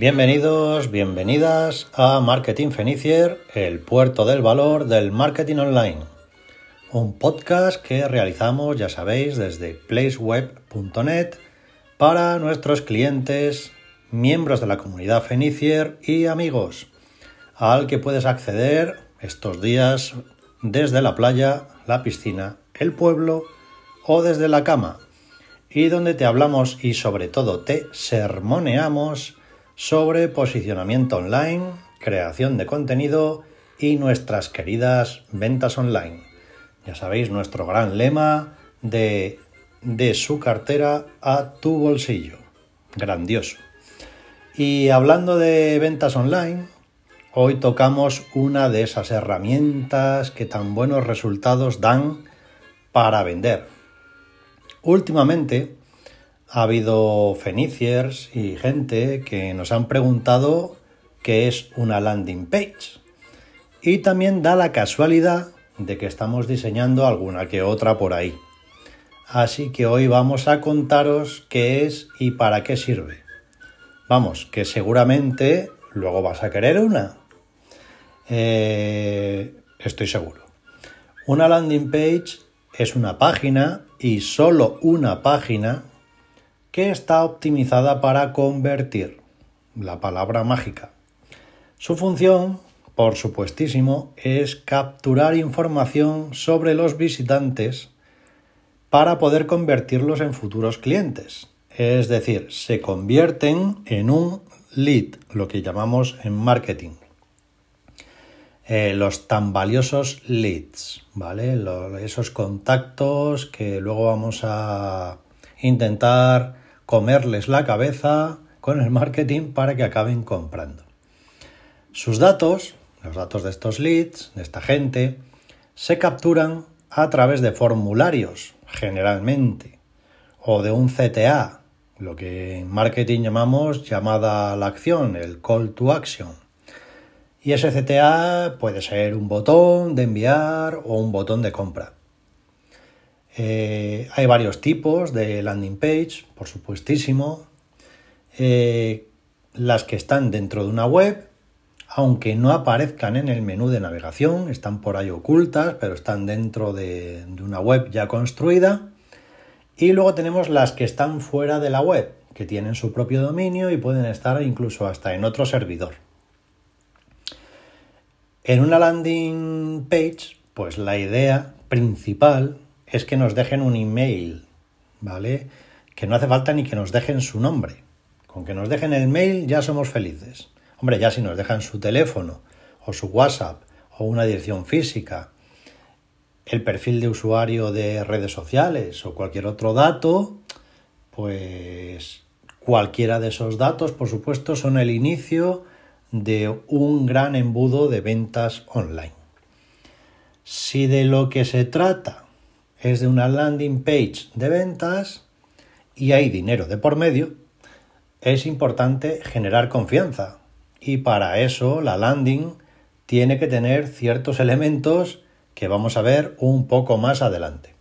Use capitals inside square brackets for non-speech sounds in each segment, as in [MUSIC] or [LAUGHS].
Bienvenidos, bienvenidas a Marketing Fenicier, el puerto del valor del marketing online. Un podcast que realizamos, ya sabéis, desde placeweb.net para nuestros clientes, miembros de la comunidad Fenicier y amigos, al que puedes acceder estos días desde la playa, la piscina, el pueblo o desde la cama, y donde te hablamos y sobre todo te sermoneamos sobre posicionamiento online, creación de contenido y nuestras queridas ventas online. Ya sabéis nuestro gran lema de de su cartera a tu bolsillo. Grandioso. Y hablando de ventas online, hoy tocamos una de esas herramientas que tan buenos resultados dan para vender. Últimamente ha habido feniciers y gente que nos han preguntado qué es una landing page. Y también da la casualidad de que estamos diseñando alguna que otra por ahí. Así que hoy vamos a contaros qué es y para qué sirve. Vamos, que seguramente luego vas a querer una. Eh, estoy seguro. Una landing page es una página y solo una página que está optimizada para convertir, la palabra mágica. Su función, por supuestísimo, es capturar información sobre los visitantes para poder convertirlos en futuros clientes. Es decir, se convierten en un lead, lo que llamamos en marketing. Eh, los tan valiosos leads, ¿vale? esos contactos que luego vamos a intentar comerles la cabeza con el marketing para que acaben comprando. Sus datos, los datos de estos leads, de esta gente, se capturan a través de formularios, generalmente, o de un CTA, lo que en marketing llamamos llamada a la acción, el call to action. Y ese CTA puede ser un botón de enviar o un botón de compra. Eh, hay varios tipos de landing page, por supuestísimo. Eh, las que están dentro de una web, aunque no aparezcan en el menú de navegación, están por ahí ocultas, pero están dentro de, una web ya construida. Y luego tenemos las que están fuera de la web, que tienen su propio dominio y pueden estar incluso hasta en otro servidor. En una landing page, pues la idea principal es que nos dejen un email, ¿vale? Que no hace falta ni que nos dejen su nombre. Con que nos dejen el mail ya somos felices. Hombre, ya si nos dejan su teléfono o su WhatsApp o una dirección física, el perfil de usuario de redes sociales o cualquier otro dato, pues cualquiera de esos datos, por supuesto, son el inicio de un gran embudo de ventas online. Si de lo que se trata es de una landing page de ventas y hay dinero de por medio, es importante generar confianza, y para eso la landing tiene que tener ciertos elementos que vamos a ver un poco más adelante.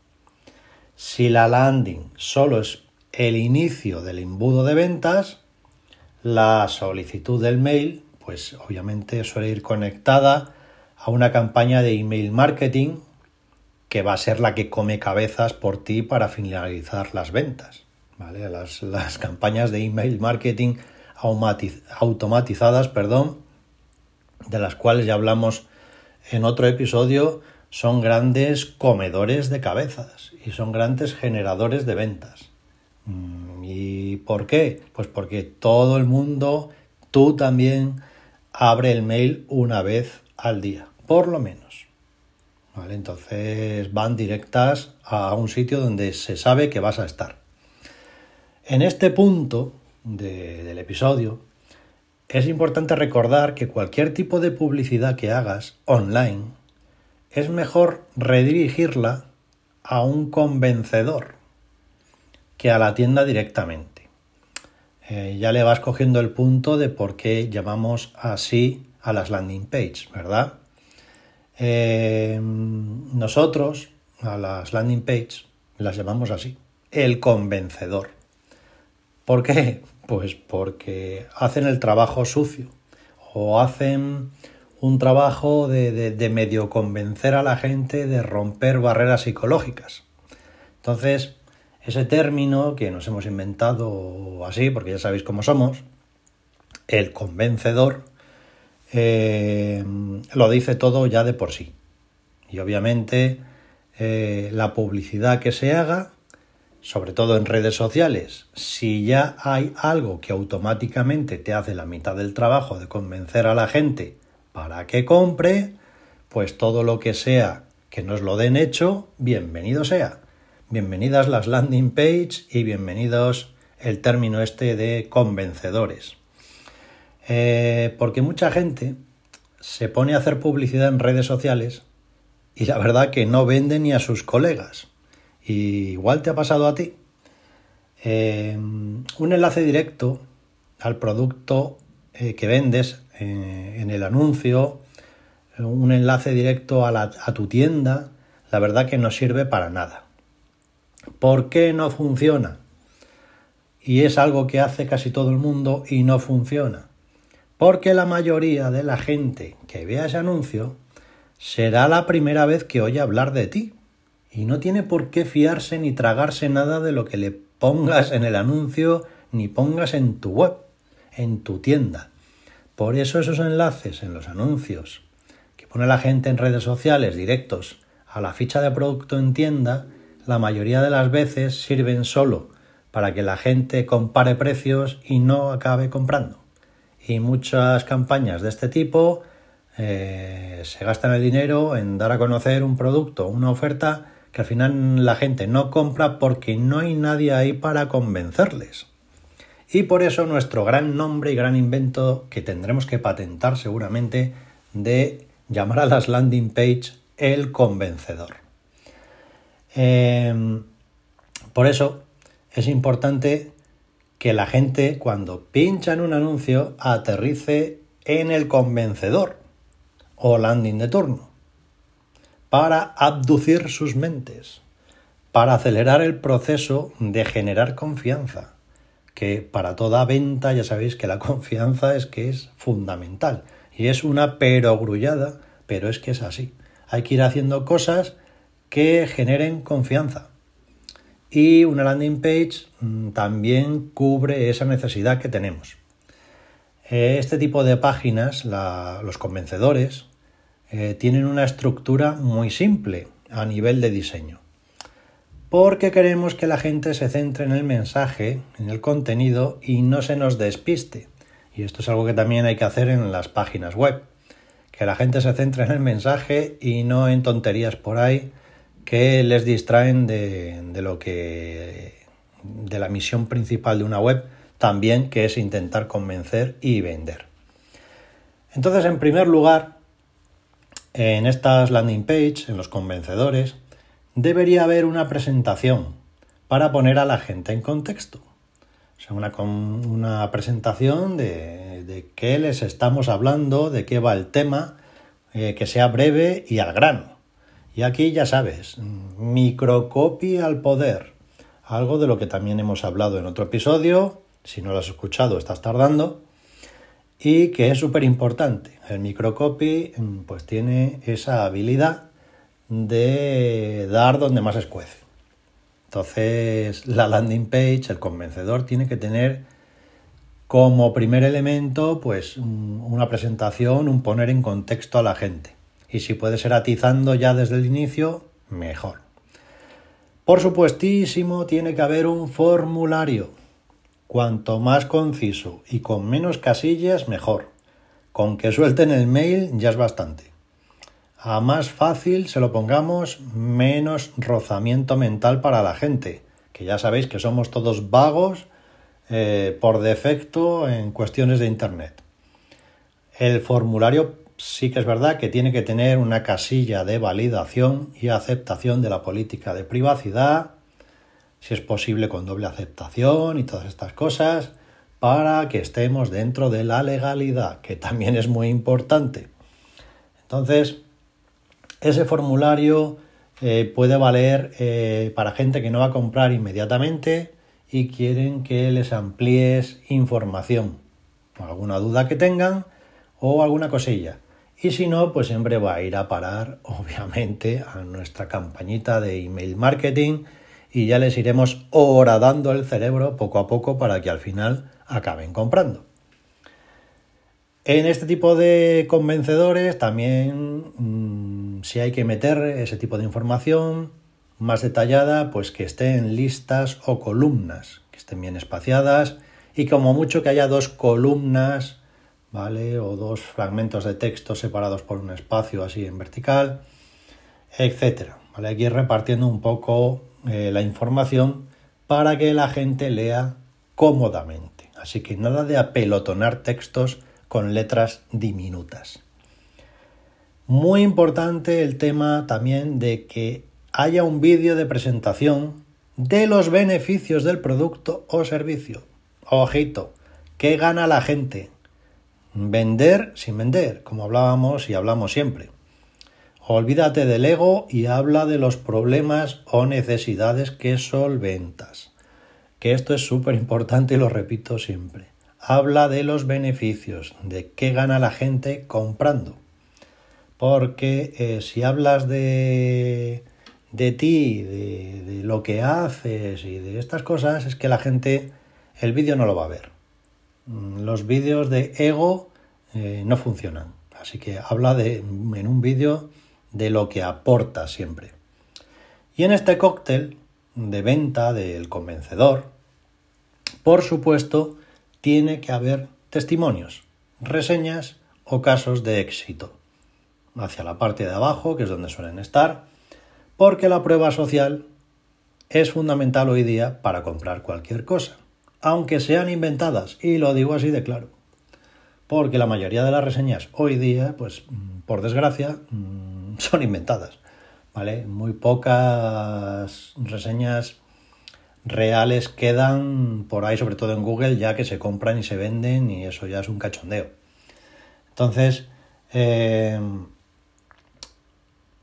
Si la landing solo es el inicio del embudo de ventas, la solicitud del mail, pues obviamente suele ir conectada a una campaña de email marketing que va a ser la que come cabezas por ti para finalizar las ventas. ¿vale? Las, las campañas de email marketing automatizadas, perdón, de las cuales ya hablamos en otro episodio, son grandes comedores de cabezas y son grandes generadores de ventas. Mm, ¿Y por qué? Pues porque todo el mundo, tú también, abre el mail una vez al día, por lo menos. Entonces van directas a un sitio donde se sabe que vas a estar. En este punto del episodio, es importante recordar que cualquier tipo de publicidad que hagas online es mejor redirigirla a un convencedor que a la tienda directamente. Eh, ya le vas cogiendo el punto de por qué llamamos así a las landing page, ¿verdad? Eh, nosotros a las landing page las llamamos así, el convencedor. ¿Por qué? Pues porque hacen el trabajo sucio o hacen un trabajo de, medio convencer a la gente de romper barreras psicológicas. Entonces, ese término que nos hemos inventado así, porque ya sabéis cómo somos, el convencedor, eh, lo dice todo ya de por sí. Y obviamente eh, la publicidad que se haga, sobre todo en redes sociales, si ya hay algo que automáticamente te hace la mitad del trabajo de convencer a la gente para que compre, pues todo lo que sea que nos lo den hecho, bienvenido sea. Bienvenidas las landing page y bienvenidos el término este de convencedores. Eh, porque mucha gente se pone a hacer publicidad en redes sociales y la verdad que no vende ni a sus colegas. Y igual te ha pasado a ti. Eh, un enlace directo al producto eh, que vendes en el anuncio, un enlace directo a tu tienda, la verdad que no sirve para nada. ¿Por qué no funciona? Y es algo que hace casi todo el mundo y no funciona. Porque la mayoría de la gente que vea ese anuncio será la primera vez que oye hablar de ti. Y no tiene por qué fiarse ni tragarse nada de lo que le pongas en el anuncio ni pongas en tu web, en tu tienda. Por eso esos enlaces en los anuncios que pone la gente en redes sociales directos a la ficha de producto en tienda, la mayoría de las veces sirven solo para que la gente compare precios y no acabe comprando y muchas campañas de este tipo eh, se gastan el dinero en dar a conocer un producto, una oferta que al final la gente no compra porque no hay nadie ahí para convencerles. Y por eso nuestro gran nombre y gran invento que tendremos que patentar seguramente de llamar a las landing page el convencedor. Eh, por eso es importante que la gente cuando pincha en un anuncio aterrice en el convencedor o landing de turno para abducir sus mentes, para acelerar el proceso de generar confianza, que para toda venta ya sabéis que la [LAUGHS] confianza es que es fundamental y es una perogrullada, pero es que es así. Hay que ir haciendo cosas que generen confianza. Y una landing page mm, también cubre esa necesidad que tenemos. Eh, este tipo de páginas, los convencedores, eh, tienen una estructura muy simple a nivel de diseño. Porque queremos que la gente se centre en el mensaje, en el contenido y no se nos despiste. Y esto es algo que también hay que hacer en las páginas web. Que la gente se centre en el mensaje y no en tonterías por ahí que les distraen de, lo que de la misión principal de una web también que es intentar convencer y vender. Entonces, en primer lugar, en estas landing page, en los convencedores, debería haber una presentación para poner a la gente en contexto. O sea, una, una presentación de, de, qué les estamos hablando, de qué va el tema, eh, que sea breve y al grano. Y aquí ya sabes, microcopy al poder, algo de lo que también hemos hablado en otro episodio, si no lo has escuchado estás tardando, y que es súper importante. El microcopy mm, pues tiene esa habilidad de dar donde más escuece. Entonces la landing page, el convencedor, tiene que tener como primer elemento pues una presentación, un poner en contexto a la gente y si puede ser atizando ya desde el inicio, mejor. Por supuestísimo, tiene que haber un formulario. Cuanto más conciso y con menos casillas, mejor. Con que suelten el mail ya es bastante. A más fácil se lo pongamos, menos rozamiento mental para la gente, que ya sabéis que somos todos vagos eh, por defecto en cuestiones de Internet. El formulario sí que es verdad que tiene que tener una casilla de validación y aceptación de la política de privacidad, si es posible con doble aceptación y todas estas cosas, para que estemos dentro de la legalidad, que también es muy importante. Entonces, ese formulario eh, puede valer eh, para gente que no va a comprar inmediatamente y quieren que les amplíes información, alguna duda que tengan o alguna cosilla. Y si no, pues siempre va a ir a parar, [LAUGHS] obviamente, a nuestra campañita de email marketing y ya les iremos horadando el cerebro poco a poco para que al final acaben comprando. En este tipo de convencedores también mm, si hay que meter ese tipo de información más detallada, pues que estén listas o columnas, que estén bien espaciadas y como mucho que haya dos columnas, ¿vale? O dos fragmentos de texto separados por un espacio así en vertical, etcétera. ¿vale? Ir repartiendo un poco eh, la información para que la gente lea cómodamente. Así que nada de apelotonar textos con letras diminutas. Muy importante el tema también de que haya un vídeo de presentación de los beneficios del producto o servicio. Ojito, ¿qué gana la gente? Vender sin vender, como hablábamos y hablamos siempre. Olvídate del ego y habla de los problemas o necesidades que solventas. Que esto es súper importante y lo repito siempre. Habla de los beneficios, de qué gana la gente comprando. Porque eh, si hablas de, de ti, de, lo que haces y de estas cosas, es que la gente el vídeo no lo va a ver. Mm, los vídeos de ego eh, no funcionan. Así que habla de, en un vídeo de lo que aporta siempre. Y en este cóctel de venta del convencedor, por supuesto, tiene que haber testimonios, reseñas o casos de éxito. Hacia la parte de abajo, que es donde suelen estar, porque la prueba social es fundamental hoy día para comprar cualquier cosa, aunque sean inventadas, y lo digo así de claro, porque la mayoría de las reseñas hoy día, pues por desgracia, [LAUGHS] son inventadas, ¿vale? Muy pocas reseñas reales quedan por ahí, sobre todo en Google, ya que se compran y se venden y eso ya es un cachondeo. Entonces, eh,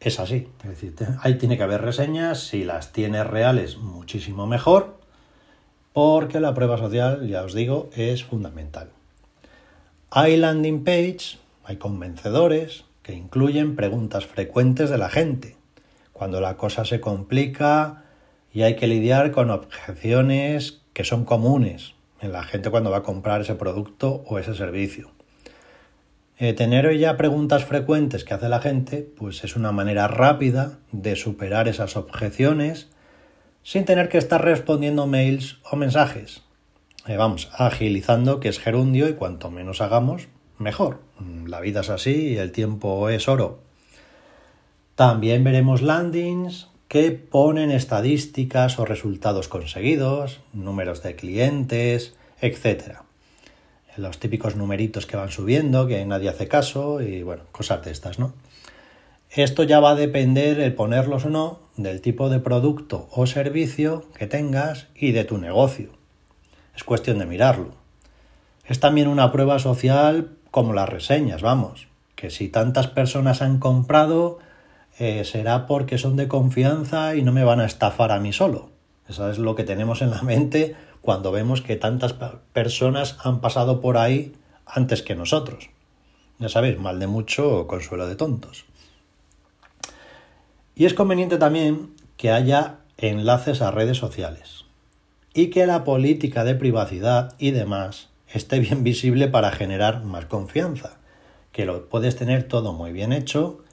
es así. Es decir, ahí tiene que haber reseñas, si las tiene reales, muchísimo mejor, porque la prueba social, ya os digo, es fundamental. Hay landing page, hay convencedores, que incluyen preguntas frecuentes de la gente, cuando la cosa se complica y hay que lidiar con objeciones que son comunes en la gente cuando va a comprar ese producto o ese servicio. Eh, tener ya preguntas frecuentes que hace la gente, pues es una manera rápida de superar esas objeciones sin tener que estar respondiendo mails o mensajes. Eh, vamos, agilizando que es gerundio y cuanto menos hagamos, mejor. Mm, la vida es así y el tiempo es oro. También veremos landings que ponen estadísticas o resultados conseguidos, números de clientes, etc. Los típicos numeritos que van subiendo, que nadie hace caso y bueno, cosas de estas, ¿no? Esto ya va a depender el ponerlos o no del tipo de producto o servicio que tengas y de tu negocio. Es cuestión de mirarlo. Es también una prueba social como las reseñas, vamos, que si tantas personas han comprado eh, será porque son de confianza y no me van a estafar a mí solo. Eso es lo que tenemos en la mente cuando vemos que tantas personas han pasado por ahí antes que nosotros. Ya sabéis, mal de mucho consuelo de tontos. Y es conveniente también que haya enlaces a redes sociales y que la política de privacidad y demás esté bien visible para generar más confianza. Que lo puedes tener todo muy bien hecho,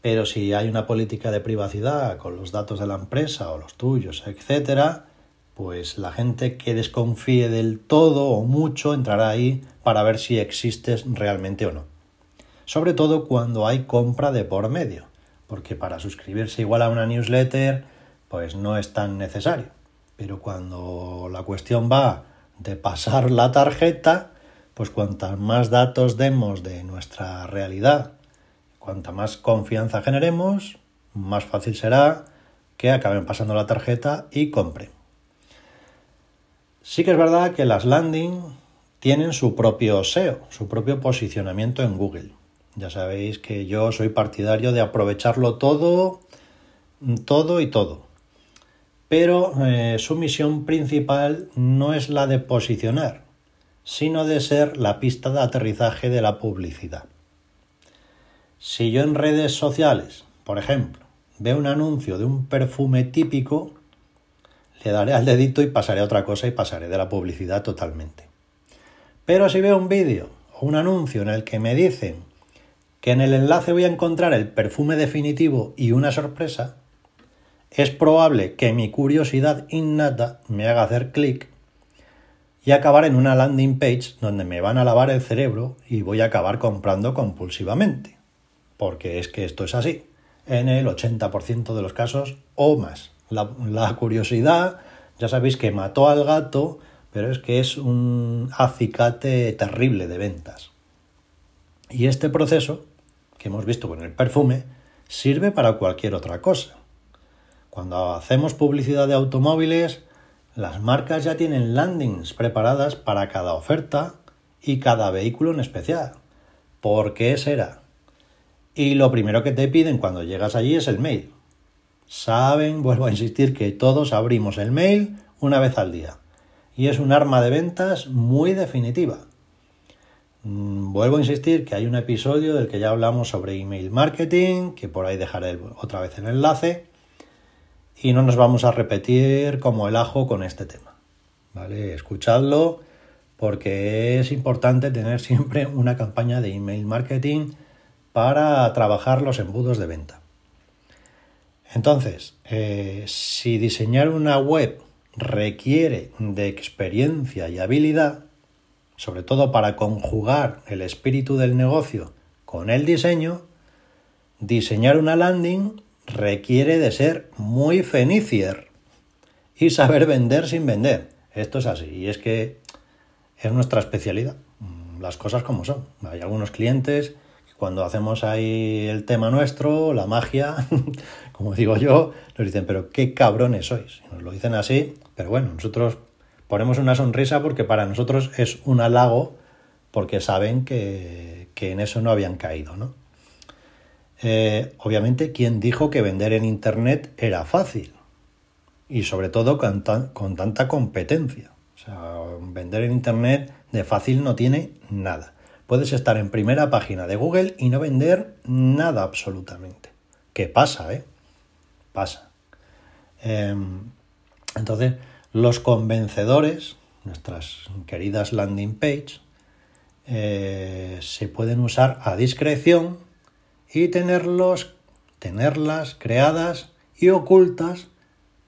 pero si hay una política de privacidad con los datos de la empresa o los tuyos, etcétera, pues la gente que desconfíe del todo o mucho entrará ahí para ver si existes realmente o no. Sobre todo cuando hay compra de por medio, porque para suscribirse igual a una newsletter, pues no es tan necesario. Pero cuando la cuestión va de pasar la tarjeta, pues cuantas más datos demos de nuestra realidad, cuanta más confianza generemos, más fácil será que acaben pasando la tarjeta y compren. Sí que es verdad que las landing tienen su propio SEO, su propio posicionamiento en Google. Ya sabéis que yo soy partidario de aprovecharlo todo, todo y todo. pero eh, su misión principal no es la de posicionar, sino de ser la pista de aterrizaje de la publicidad. Si yo en redes sociales, por ejemplo, veo un anuncio de un perfume típico, le daré al dedito y pasaré a otra cosa y pasaré de la publicidad totalmente. Pero si veo un vídeo o un anuncio en el que me dicen que en el enlace voy a encontrar el perfume definitivo y una sorpresa, es probable que mi curiosidad innata me haga hacer clic y acabar en una landing page donde me van a lavar el cerebro y voy a acabar comprando compulsivamente. Porque es que esto es así, en el 80% de los casos o más. La, la, curiosidad, ya sabéis que mató al gato, pero es que es un acicate terrible de ventas. Y este proceso, que hemos visto con el perfume, sirve para cualquier otra cosa. Cuando hacemos publicidad de automóviles, las marcas ya tienen landings preparadas para cada oferta y cada vehículo en especial. ¿Por qué será? Y lo primero que te piden cuando llegas allí es el mail. Saben, vuelvo a insistir, que todos abrimos el mail una vez al día. Y es un arma de ventas muy definitiva. Mm, vuelvo a insistir que hay un episodio del que ya hablamos sobre email marketing, que por ahí dejaré otra vez el enlace y no nos vamos a repetir como el ajo con este tema. ¿Vale? Escuchadlo porque es importante tener siempre una campaña de email marketing para trabajar los embudos de venta. Entonces, eh, si diseñar una web requiere de experiencia y habilidad, sobre todo para conjugar el espíritu del negocio con el diseño, diseñar una landing requiere de ser muy fenicier y saber vender sin vender. Esto es así, y es que es nuestra especialidad, mm, las cosas como son. Hay algunos clientes que cuando hacemos ahí el tema nuestro, la magia, [LAUGHS] como digo yo, nos dicen, pero qué cabrones sois. nos lo dicen así, pero bueno, nosotros ponemos una sonrisa porque para nosotros es un halago porque saben que, que en eso no habían caído, ¿no? Eh, obviamente, ¿quién dijo que vender en Internet era fácil? Y sobre todo con, con tanta competencia. O sea, vender en Internet de fácil no tiene nada. Puedes estar en primera página de Google y no vender nada absolutamente. ¿Qué pasa, eh? Pasa. Em, entonces, los convencedores, nuestras queridas landing page, eh, se pueden usar a discreción y tenerlos, tenerlas creadas y ocultas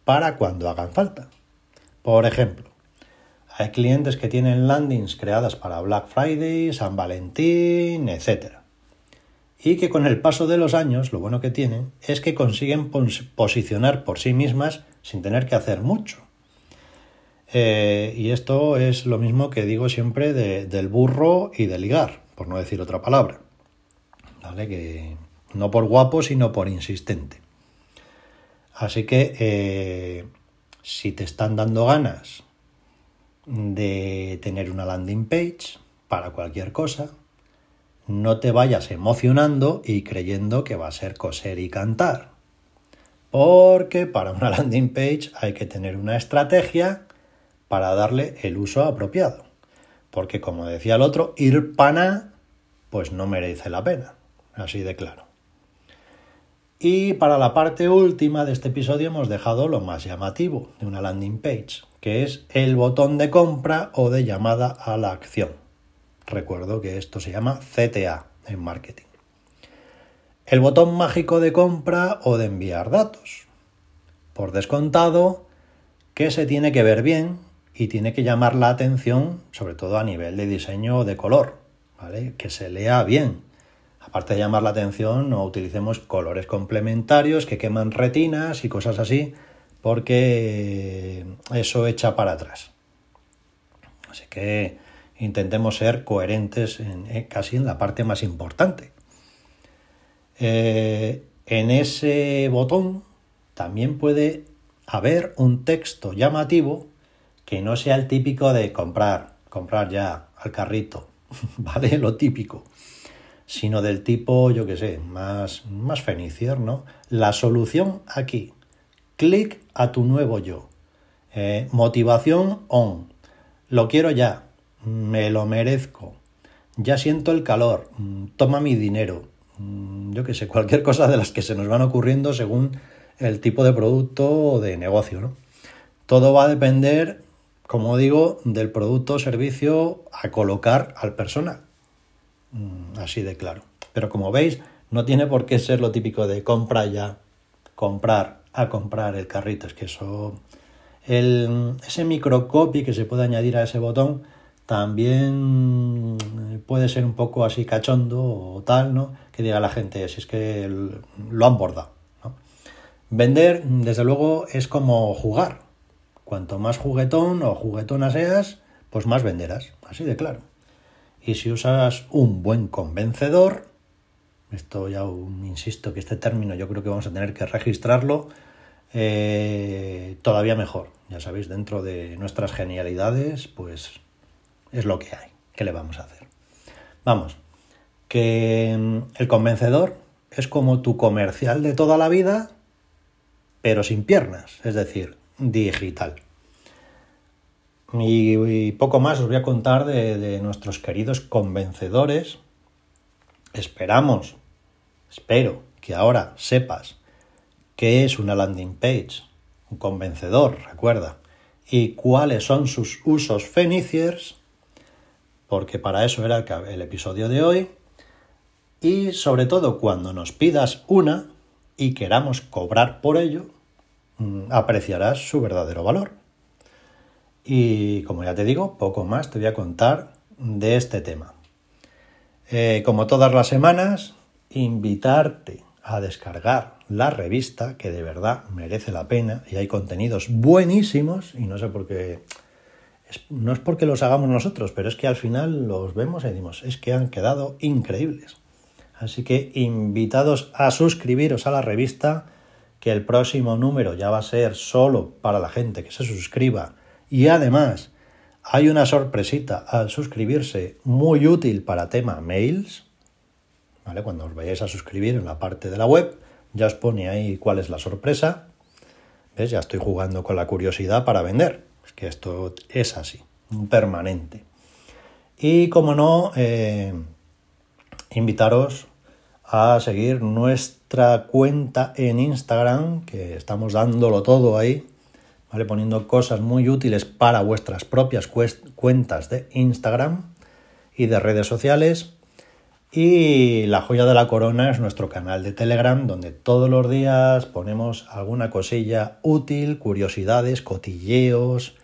para cuando hagan falta. Por ejemplo, hay clientes que tienen landings creadas para Black Friday, San Valentín, etc. Y que con el paso de los años, lo bueno que tienen es que consiguen posicionar por sí mismas sin tener que hacer mucho. Eh, y esto es lo mismo que digo siempre del burro y de ligar, por no decir otra palabra. Que no por guapo, sino por insistente. Así que eh, si te están dando ganas de tener una landing page para cualquier cosa, no te vayas emocionando y creyendo que va a ser coser y cantar. Porque para una [LAUGHS] landing page hay que tener una estrategia para darle el uso apropiado. Porque como decía el otro, ir pana, pues no merece la pena así de claro. Y para la parte última de este episodio hemos dejado lo más llamativo de una landing page, que es el botón de compra o de llamada a la acción. Recuerdo que esto se llama CTA en marketing. El botón mágico de compra o de enviar datos. Por descontado, que se tiene que ver bien y tiene que llamar la atención, sobre todo a nivel de diseño de color, ¿vale? Que se lea bien, aparte de llamar la atención, no utilicemos colores complementarios que queman retinas y cosas así, porque eso echa para atrás. Así que intentemos ser coherentes en, eh, casi en la parte más importante. Eh, en ese botón también puede haber un texto llamativo que no sea el típico de comprar, comprar ya al carrito, [LAUGHS] ¿vale? Lo típico sino del tipo, yo qué sé, más, más fenicier, ¿no? La solución aquí, clic a tu nuevo yo. Eh, motivación on. Lo quiero ya. Me lo merezco. Ya siento el calor. Toma mi dinero. Yo que sé, cualquier cosa de las que se nos van ocurriendo según el tipo de producto o de negocio. ¿no? Todo va a depender, como digo, del producto o servicio a colocar al personal. Así de claro. Pero como veis, no tiene por qué ser lo típico de compra ya, comprar, a comprar el carrito. Es que eso, el, ese microcopy que se puede añadir a ese botón también puede ser un poco así cachondo o tal, ¿no? Que diga la gente, si es que lo han bordado. ¿no? Vender, desde luego, es como jugar. Cuanto más juguetón o juguetona seas, pues más venderás, así de claro. Y si usas un buen convencedor, esto ya insisto que este término yo creo que vamos a tener que registrarlo eh, todavía mejor. Ya sabéis, dentro de nuestras genialidades, pues es lo que hay. ¿Qué le vamos a hacer? Vamos, que mm, el convencedor es como tu comercial de toda la vida, pero sin piernas, es decir, digital. Y, poco más os voy a contar de nuestros queridos convencedores Esperamos, espero que ahora sepas qué es una landing page, un convencedor, recuerda, y cuáles son sus usos feniciers, porque para eso era el episodio de hoy, y sobre todo cuando nos pidas una y queramos cobrar por ello, apreciarás su verdadero valor. Y como ya te digo, poco más te voy a contar de este tema. Eh, como todas las semanas, invitarte a descargar la revista, que de verdad merece la pena y hay contenidos buenísimos y no sé por qué... no es porque los hagamos nosotros, pero es que al final los vemos y decimos, es que han quedado increíbles. Así que invitados a suscribiros a la revista, que el próximo número ya va a ser solo para la gente que se suscriba y además hay una sorpresita al suscribirse muy útil para tema mails. ¿Vale? Cuando os vayáis a suscribir en la parte de la web, ya os pone ahí cuál es la sorpresa. ¿Ves? Ya estoy jugando con la curiosidad para vender. Es que esto es así, permanente. Y como no, eh, invitaros a seguir nuestra cuenta en Instagram, que estamos dándolo todo ahí poniendo cosas muy útiles para vuestras propias cuentas de Instagram y de redes sociales. Y la joya de la corona es nuestro canal de Telegram, donde todos los días ponemos alguna cosilla útil, curiosidades, cotilleos,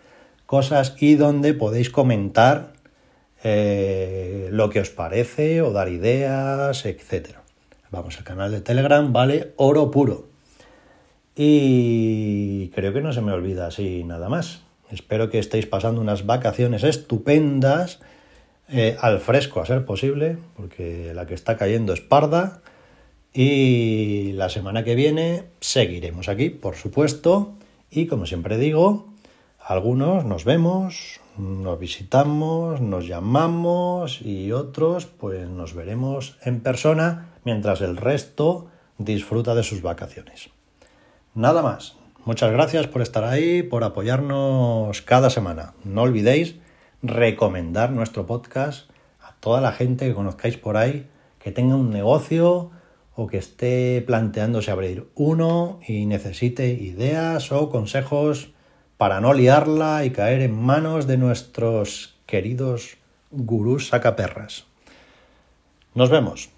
cosas y donde podéis comentar eh, lo que os parece o dar ideas, etc. Vamos, el canal de Telegram vale oro puro. Y creo que no se me olvida así nada más. Espero que estéis pasando unas vacaciones estupendas, eh, al fresco a ser posible, porque la que está cayendo es parda. Y la semana que viene seguiremos aquí, por supuesto. Y como siempre digo, algunos nos vemos, nos visitamos, nos llamamos y otros pues nos veremos en persona mientras el resto disfruta de sus vacaciones. Nada más. Muchas gracias por estar ahí, por apoyarnos cada semana. No olvidéis recomendar nuestro podcast a toda la gente que conozcáis por ahí, que tenga un negocio o que esté planteándose abrir uno y necesite ideas o consejos para no liarla y caer en manos de nuestros queridos gurús sacaperras. Nos vemos.